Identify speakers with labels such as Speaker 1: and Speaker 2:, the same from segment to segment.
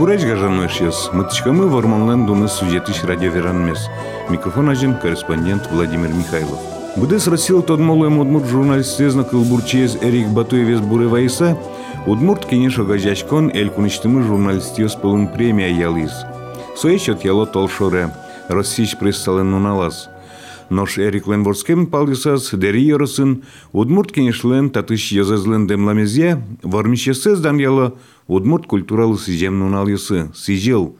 Speaker 1: бурач гажанышес, мытычкамы варманлан дуны сюжетыш радио веранмес. Микрофон ажен корреспондент Владимир Михайлов. Будес Россия тодмолуем удмурт журналистезна кылбурчиез Эрик Батуевес Буревайса, удмурт кенеш огажачкон эль куништымы журналистиос пылын премия ялиз. Соечет яло толшоре, Российш прессален нуналас. Нош Эрик Ленворскем палдисас дери йоросын, удмурт кенешлен татыш язезлен демламезе, вармищесез дан яло удмурт культуралы сижем нуналысы, сижел.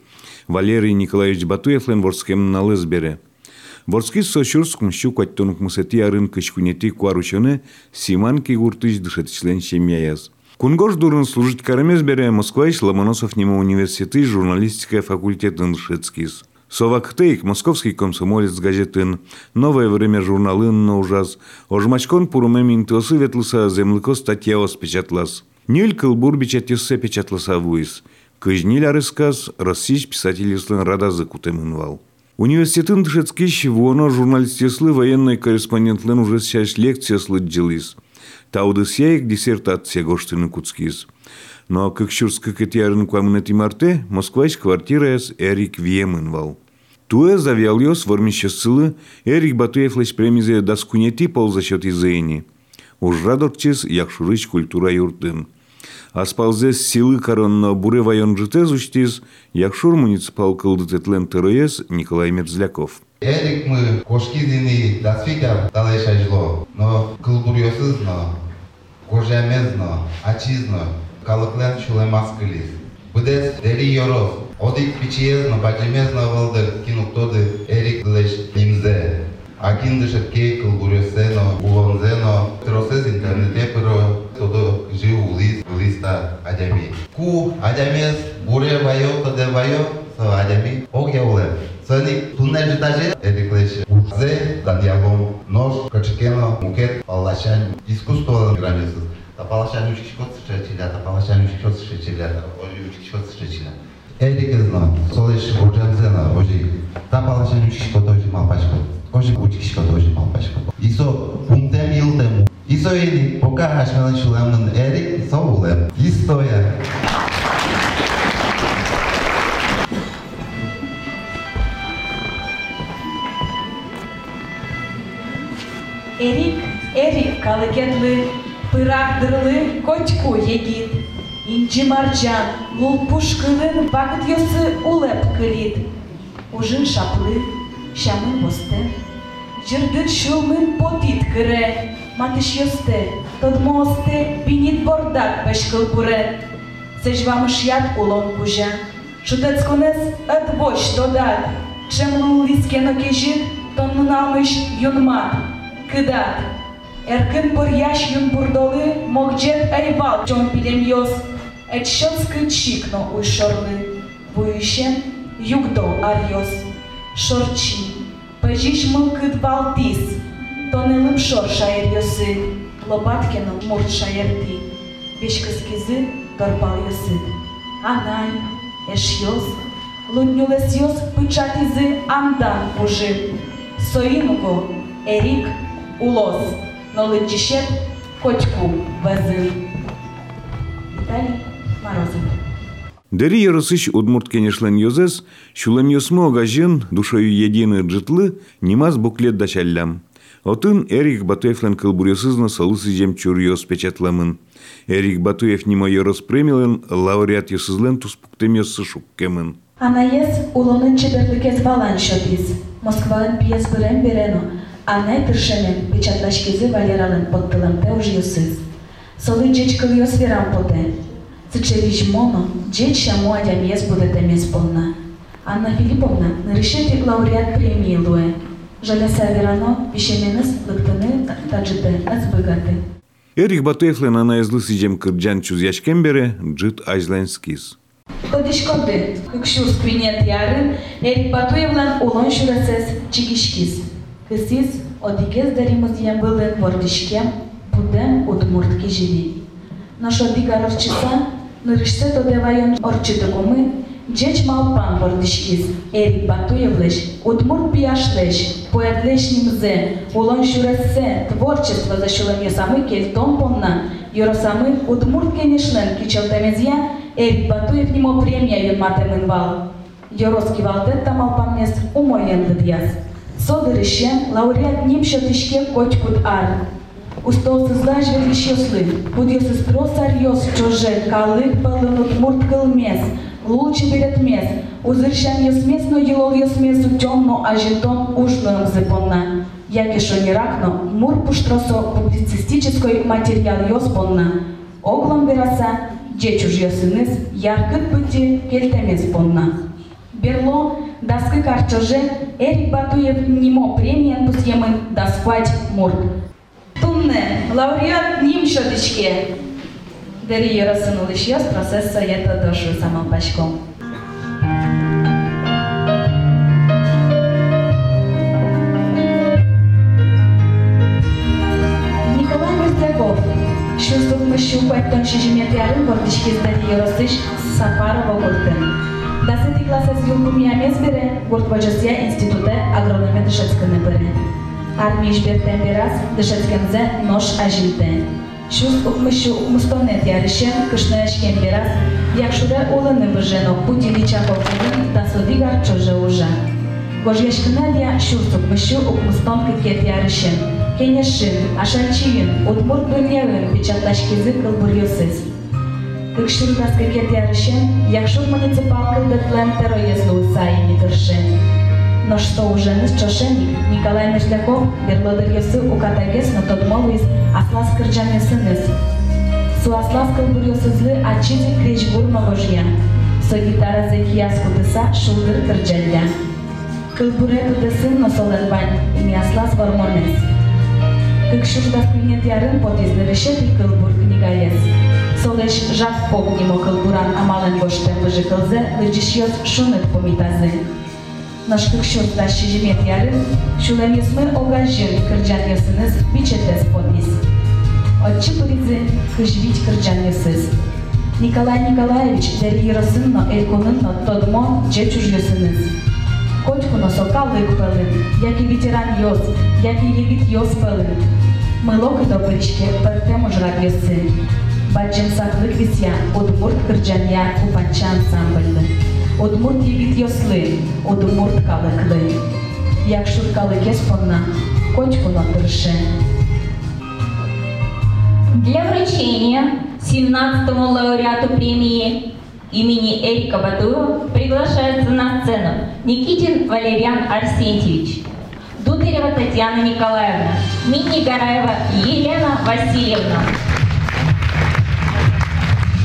Speaker 1: Валерий Николаевич Батуев Ленворскем налыз бере. Ворски сошурск мщу кваттонук мусати арын кышкунети куарушоны симан кигуртыш дышатичлен шемяяз. Кунгош дурын служить карамез бере Москваич Ломоносов нема университеты журналистика факультетін шецкиз. Совактейк, московский комсомолец газетын, новое время журналын на ужас, ожмачкон пурумем интосы ветлыса землыко статья оспечатлас. Ниль кылбур бичатюссе печатласа вуис. Кыжниль арысказ, российш писательслын радазы кутемынвал. Университетын тышецкиш воно журналистеслы военный корреспондентлен уже сейчас лекция слыджилис. Тауды сяек диссертация гоштыны куцкиз. Но как шурска кетярын квамынати марте, Москвач квартираяс Эрик Вьемынвал. Туэ завяльёс вормище сылы, Эрик Батуев лесь премизе даскунети пол за счет изэни. Уж радокчис якшурыч культура юртын. Аспалзес силы коронно буре вайон житез уштиз, якшур муниципал кылдытетлен ТРС Николай Мерзляков.
Speaker 2: Эрик мы кошкизини дасфига далеша жло, но кылбурьосыз но, кожамез но, ачиз но, Калыклен Шулаймас Кылиев. Будес Дели Йоров. Одик Пичиезна па Баджимезна Валдер Кинуктоды Эрик Леш Имзе. Акин Дешеткей Кылгуресено Улонзено Тросез интернете пиро Тодо Жи Улис Улиста Адями. Ку Адямез Буре Вайо Каде Вайо Са Адями Огя Улем. Сани туннель этаже эриклеше. Урзе, Даниялом, нож, качкено, мукет, аллачан, искусство границасы. Та палашан үш киши кот сычачиля, та палашан үш киши кот сычачиля, та үш киши кот сычачиля. Эрик зна, солеш орджанзена, ожи. Та палашан үш киши кот ожи малпашко. Ожи үш киши кот ожи малпашко. Исо пунктем йылтем. Исо ели, пока хашмелан шулемнын Эрик, со улем. Истоя.
Speaker 3: Эрик, Эрик калыкенлы, пырагдырлы котьку егит. Инчи марджан, лул пушкылын вакыт йосы улеп кылит. Ужын шаплы, шамын посте. Жырдыт шулмын потит кыре. Матыш йосте, тод мосте, бинит бордак пешкыл буре. Сеж вам шят улон кужа. Шутец конес ет бош додат. Чем лул лискено кежит, тон нунамыш юнмат. Кыдат. Эркын боряш юн бурдолы, могджет айвал джон пилемьос. Эт шотскы чикно уй шорлы. Бующен югдо арьос. Шорчи. Пежиш мыл кыд балтис. Тонелым шор шайыр йосы. Лопаткино мурт шайырти. Бешкыз кизы торпал йосыт. Анай, эш йос. Лунюлес йос пычатизы андан ужи. Соинуго, Эрик, улоз, наличишет котьку везил. Віталій Морозов.
Speaker 1: Дери ярысыш удмурт кенешлен йозес, шулем йосмо огажын душою едины джытлы, немаз буклет дачаллям. Отын Эрик Батуевлен кылбуресызна салысы жем чурьос печатламын. Эрик Батуев нимо йорос премиялен лауреат йосызлен туспуктем йосы шуккемын.
Speaker 3: Анаєс улонын чеберлікез валан шотіз. Москвалын пьес бірен берено, Анай тыршенен печатлашкезе Валералын подтылымте уж йосыз. Солы джеч кыл йос верам поте. Сычевич моно, джеч шаму адямес буде темес полна. Анна Филипповна нарішити лауреат премії луе. Жаляса верано, вишеменес лыктыны таджыты азбыгаты.
Speaker 1: Эрик Батуевлен ана язлысы жем кырджан чузяшкен бере, джыт ажланскиз.
Speaker 3: Подишкоды, кыкшур сквинет ярын, Эрик Батуевлан улон шурасес чигишкиз. Одикез даримыз ямбылын вордишкем, будем удмуртки живи. Наш одика рорчиса, нырышсе тодевайон орчыты комы, Джеч малпан вордишкиз, Эрик Батуевлеш, удмурт пияшлеш, поэтлеш нимзе, улон шурассе, творчество за шулем самый кельтон понна, Йоросамы удмурт кенешлен кичелтемезия, Эрик Батуев нимо премия юнматемын вал. Йороски валтет тамал памнес умоен дыдьяс. Содыр ишен лауреат нимшо тишке котькут ар. Устолсызлаж величеслы, будьёсыз тросар ёс чоже, калык балынут мурт кылмес, лучше перед мес, узыршан ёсмес, но елол ёсмес утёмно, а жетон ушлым зыпонна. Яке шо не ракно, мур пуштросо публицистической материал ёспонна. Оглом вераса, джечуж ёсыныз, яркыт пыти келтемес понна. Берло, даскы карчоже, Эрик Батуев нимо премиян пусьемын дасквать мурт. Тумне, лауреат ним шотичке. Дери ярасынулы шияс процесса ета дошу самал пашком. Уртбожесия институты агрономия дышецкіні бірі. Армия жбертен бераз дышецкензе нош ажильден. Шуз укмышу укмустонет ярышен кышнаешкен бераз, якшура олыны бженок путили чаповкудын тасуди гарчожа уже. Гожешкына дия шуз укмышу укмустон кикет ярышен. Кенешин, ашачиин, утмур дүниявин печатлашкизы кылбурьосыз. Кыкшыр каскакет ярышен, якшур муниципалкы детлен тероезлу саини тыршен. Но что уже не чошеник, Николай Мерзляков, берлодыр ясы укатагес, но тот молвиз, аслас ясыныз. Су аслас кылбурьосызлы ачизи крич бурно божья. Со гитара за кияску тыса шулдыр кырджалля. Кылбуре тудысын но солербань, ими аслас вормонес. Кыкшурда кынет ярын потизлереше ти кылбур книгаес. Солеш жак погнимо кылбуран амалын гоштен выжы кылзе, лыджишьёс шунет помитазы. Наш кыкшурда шижимет ярын, шулем ясмы огажын кырджан ясыныз бичетес подис. Отчы пыризы кыжвить кырджан ясыз. Николай Николаевич дери яросынно эльконынно тодмо джечуж ясыныз. Котькуно сокалык пелын, як и ветеран йос, як и егит йос пелын. Милоки до пирічки пертемо жрак віся, удмурт кирджання купанча ансамбльни. Удмурт єгит йосли, удмурт каликли. Як шуркали кеспонна, котькуно терше.
Speaker 4: Для вручения 17-му лауреату премии имени Эрика Батуева приглашается на сцену Никитин Валериан Арсентьевич, Дударева Татьяна Николаевна, Мини Гараева Елена Васильевна.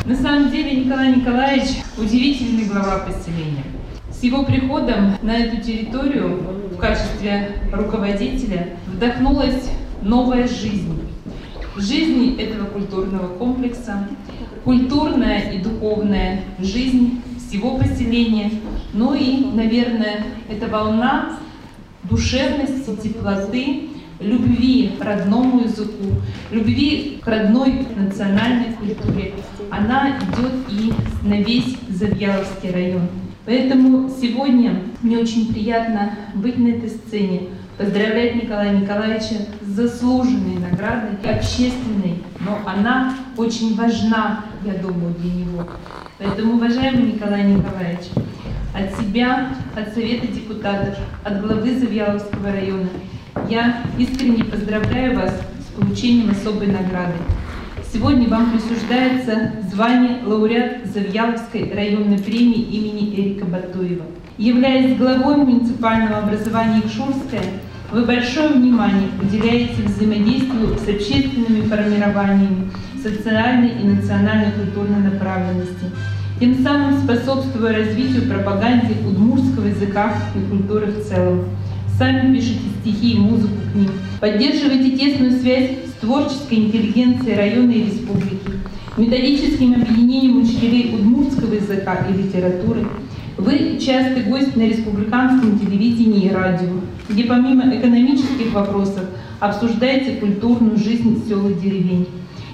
Speaker 5: На самом деле Николай Николаевич удивительный глава поселения. С его приходом на эту территорию в качестве руководителя вдохнулась новая жизнь. Жизнь этого культурного комплекса, культурная и духовная жизнь всего поселения, ну и, наверное, эта волна душевности, теплоты, любви к родному языку, любви к родной национальной культуре, она идет и на весь Завьяловский район. Поэтому сегодня мне очень приятно быть на этой сцене, поздравлять Николая Николаевича с заслуженной наградой, общественной, но она очень важна, я думаю, для него. Поэтому, уважаемый Николай Николаевич, от себя, от Совета депутатов, от главы Завьяловского района я искренне поздравляю вас с получением особой награды. Сегодня вам присуждается звание лауреат Завьяловской районной премии имени Эрика Батуева. Являясь главой муниципального образования Икшурская, вы большое внимание уделяете взаимодействию с общественными формированиями социальной и национальной культурной направленности, тем самым способствуя развитию пропаганды удмуртского языка и культуры в целом. Сами пишете стихи и музыку к ним. Поддерживаете тесную связь с творческой интеллигенцией района и республики, методическим объединением учителей удмуртского языка и литературы. Вы частый гость на республиканском телевидении и радио, где помимо экономических вопросов обсуждаете культурную жизнь сел и деревень.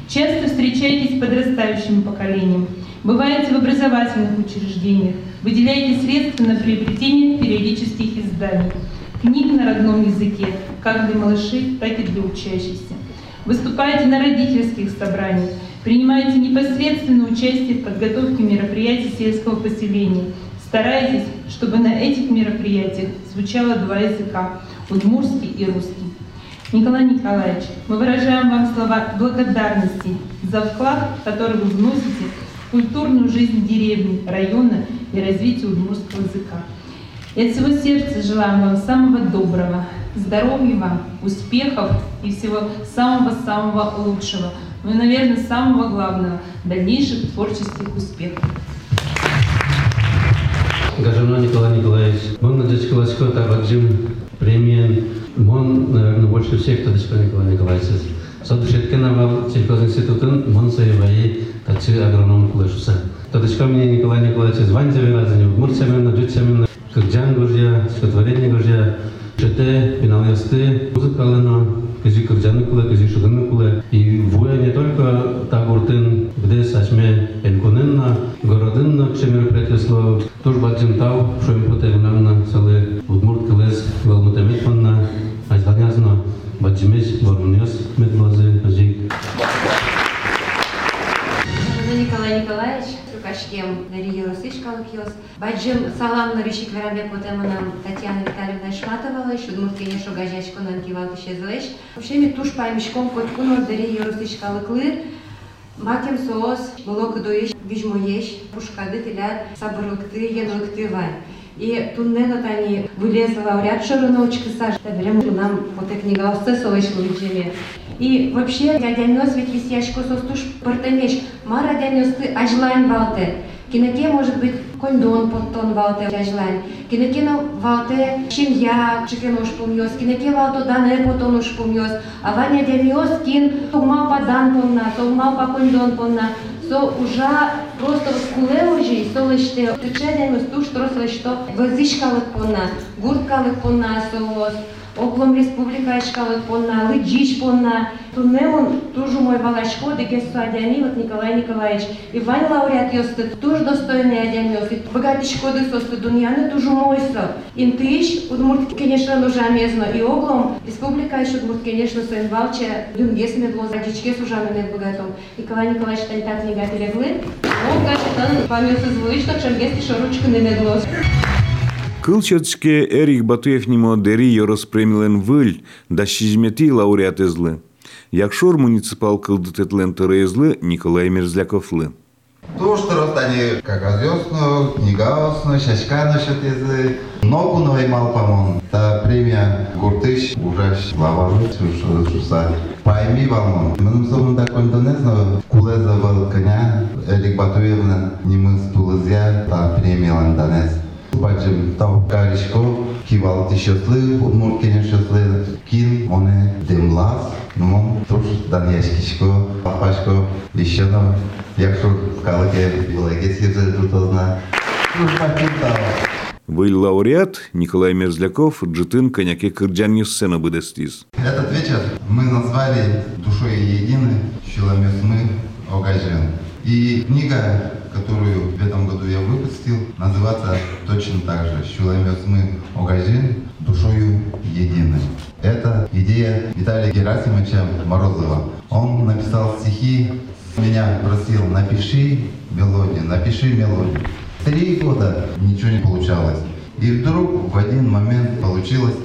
Speaker 5: Часто встречаетесь с подрастающим поколением, бываете в образовательных учреждениях, выделяете средства на приобретение периодических изданий, книг на родном языке, как для малышей, так и для учащихся. Выступаете на родительских собраниях, Принимаете непосредственное участие в подготовке мероприятий сельского поселения. Старайтесь, чтобы на этих мероприятиях звучало два языка – удмурский и русский. Николай Николаевич, мы выражаем вам слова благодарности за вклад, который вы вносите в культурную жизнь деревни, района и развитие удмурского языка. И от всего сердца желаем вам самого доброго, здоровья вам, успехов и всего самого-самого лучшего. Ну и, наверное, самого главного – дальнейших творческих успехов.
Speaker 6: Гажано Николай Николаевич, он на Дечкаласько Табаджим премиен, он, наверное, больше всех Тадечко Николай Николаевич. Садушеткен авал сельхозинститутын, мон саеваи, тачи агроном кулешуса. Тадечко мне Николай Николаевич звань завелазани, Удмуртия мен, Джутия мен, Кырджан Гуржия, стихотворение Гуржия, Чете, пеналесты, музыкалыно, кыжи кырджаны кулы, кыжи шугыны кулы. И воя не только тагуртын, где сачме энконынна, городынна, кше мероприятельство, тоже баджим тау, шоем потевнамна, салы удмурт кылез, валмутемет манна, аждагязна, баджимеш,
Speaker 7: Йос. Баджим салам на ришик верабе потеманам Татьяна Витальевна Шматовала, еще дмурткене шогажачко нан кивалты шезлеш. Вообще туш паймишком кот кунор Дарья Русышкалык лыр. Макем соос, блок доиш, вижмоеш, пушкады тиля сабырлыкты, янлыкты вай. И туннена тани вылезла лауреат шырыночка саш. Табелем нам вот эта книга осты солыш лучеме. И вообще, я дянёс ведь висяшко состуш портемеш. Мара дянёс ты ажлайн валте. Кинеке может быть кондон потон валте жажлан кинекено валте шиньяк чекенош помьос кинеке валто да не потонуш помиос. А ване аване демиос кин тумалпа дан понна тумалпа кондон понна со ужа просто скулеложи со леште течеденост туш трос лешто возишкалык понна гурткалык понна со Оклом республика ешкалык понна, лыджиш понна. Туннелон тоже мой валашко, деке суадяни, вот Николай Николаевич. И Вань лауреат ёсты, тоже достойный адян ёсты. Богатышко дыс осты дуньяны тоже мой со. Интыш, удмурт, конечно, нужа мезно. И оглом республика еще удмурт, конечно, сын валча, дюнгес медло, задичке сужамены богатом. Николай Николаевич тань книга переглы. Он, кажется, память звучно, чем гести шоручка не медло.
Speaker 1: Кылчатчке Эрик Батуевнимо дери йорос премилен выль, да шизмети лауреат излы. Якшор муниципал кылдытетлен тыры Николай Мерзляковлы.
Speaker 2: То, что растане как озёсно, книгаосно, шашка насчет езы. Ногу наваймал помон. Та премия Гуртыш ужаш лаваны, шуса. Пойми волну. Менің соңында кондонезно кулеза вал коня Эрик Батуевна немыз тулызя та премиялан данез. Бачим тав каришко, кивал ти щасли, удмур кеня щасли, кін, моне демлас, ну мон туш данєшкішко, папашко, іщено, якщо скалке білеге сірзе тутозна, туш пакінтава.
Speaker 1: Выль лауреат Николай Мерзляков джитын коняке кырджан сцена быдестиз.
Speaker 2: Этот вечер мы назвали «Душой едины, Щеломес мы, Огажен». И книга, которую в этом году я выпустил, называется точно так же «Щеломес мы, Огажен, душою едины». Это идея Виталия Герасимовича Морозова. Он написал стихи, меня просил «напиши мелодию, напиши мелодию». Три года ничего не получалось. И вдруг в один момент получилось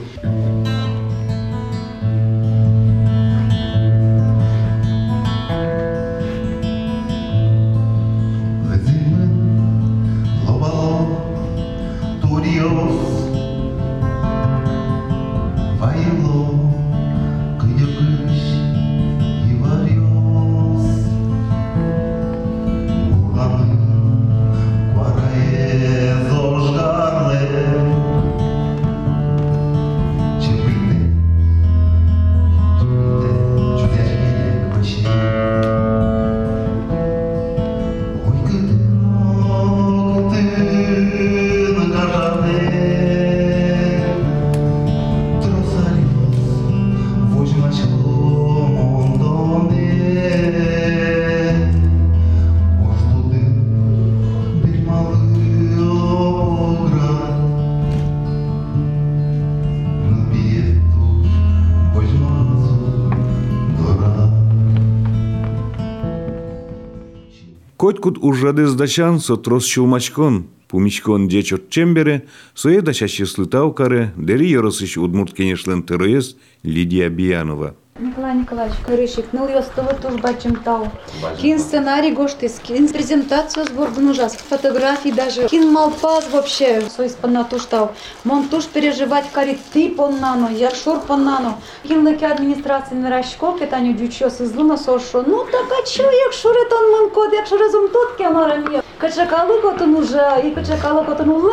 Speaker 1: Котькут ужады здачан сотрос чулмачкон, пумичкон деч от чембере, соеда чащеслы таукаре, дери еросыш удмурт кенешлен ТРС Лидия Биянова.
Speaker 8: Николай Николаевич Корышик, ну ёстовы туж бачым тау. Кин сценарий гоштис, кин презентацию сбордан ужас, фотографии даже. Кин малпаз вообще, свой спанна туш тау. Мон туш переживать карит ты поннано, яршур поннано. Кин лыки администрации на рашко, кетаню дючос из луна сошо. Ну так а чё, якшур это он мон код, якшур разум тут кемарам е. Качакалы котон уже, и качакалы котон уле.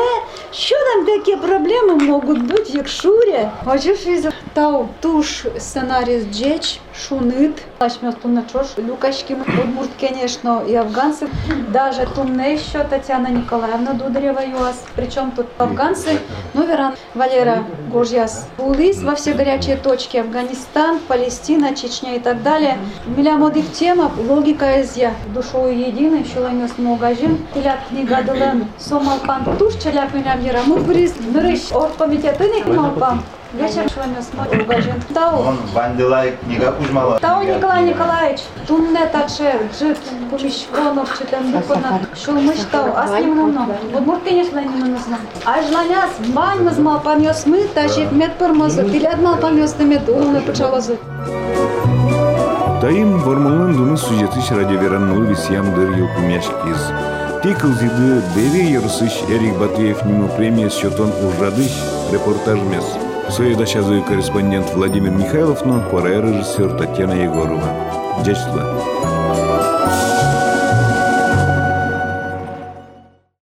Speaker 8: Что там такие проблемы могут быть, якшуре? А чё ж из тау туш сценарий Джеч, Шунит, Ашмёс Тумначош, Люкашки, Удмурт, конечно, и афганцы. Даже Тумне еще Татьяна Николаевна Дударева ЮАС. Причем тут афганцы, ну, Веран, Валера Гожьяс. Улис во все горячие точки. Афганистан, Палестина, Чечня и так далее. Миля модик тема, логика изя. Душой единый, шуламес многожин. Тиляк книга дылын. Сомалпан туш, челяк меня мирамут бриз. Нырыш, оргкомитеты не малпан. Вечер шуламес многожин. Тау.
Speaker 2: Он Ванделай книга Кузьмала.
Speaker 8: Тау Николай Николаевич, тунне также жит, помещконов, читам дукона, шулмыш тау, а с ним намно. Вот мур, конечно, не нужно. А жланяс, бань мазмал памёс мы, тащик мед пормозу, пилят мал памёс на мед, умны пчелозу.
Speaker 1: Тайым вормалан дуны сюжетыш радиоверанныл висям дыр юкумяшкиз. Тикл зиды деве ерсыш Эрик Батуев нему премия счетон ужрадыш репортаж мес. Соедачазы корреспондент Владимир Михайлов, но пора режиссер Татьяна Егорова. Дячство.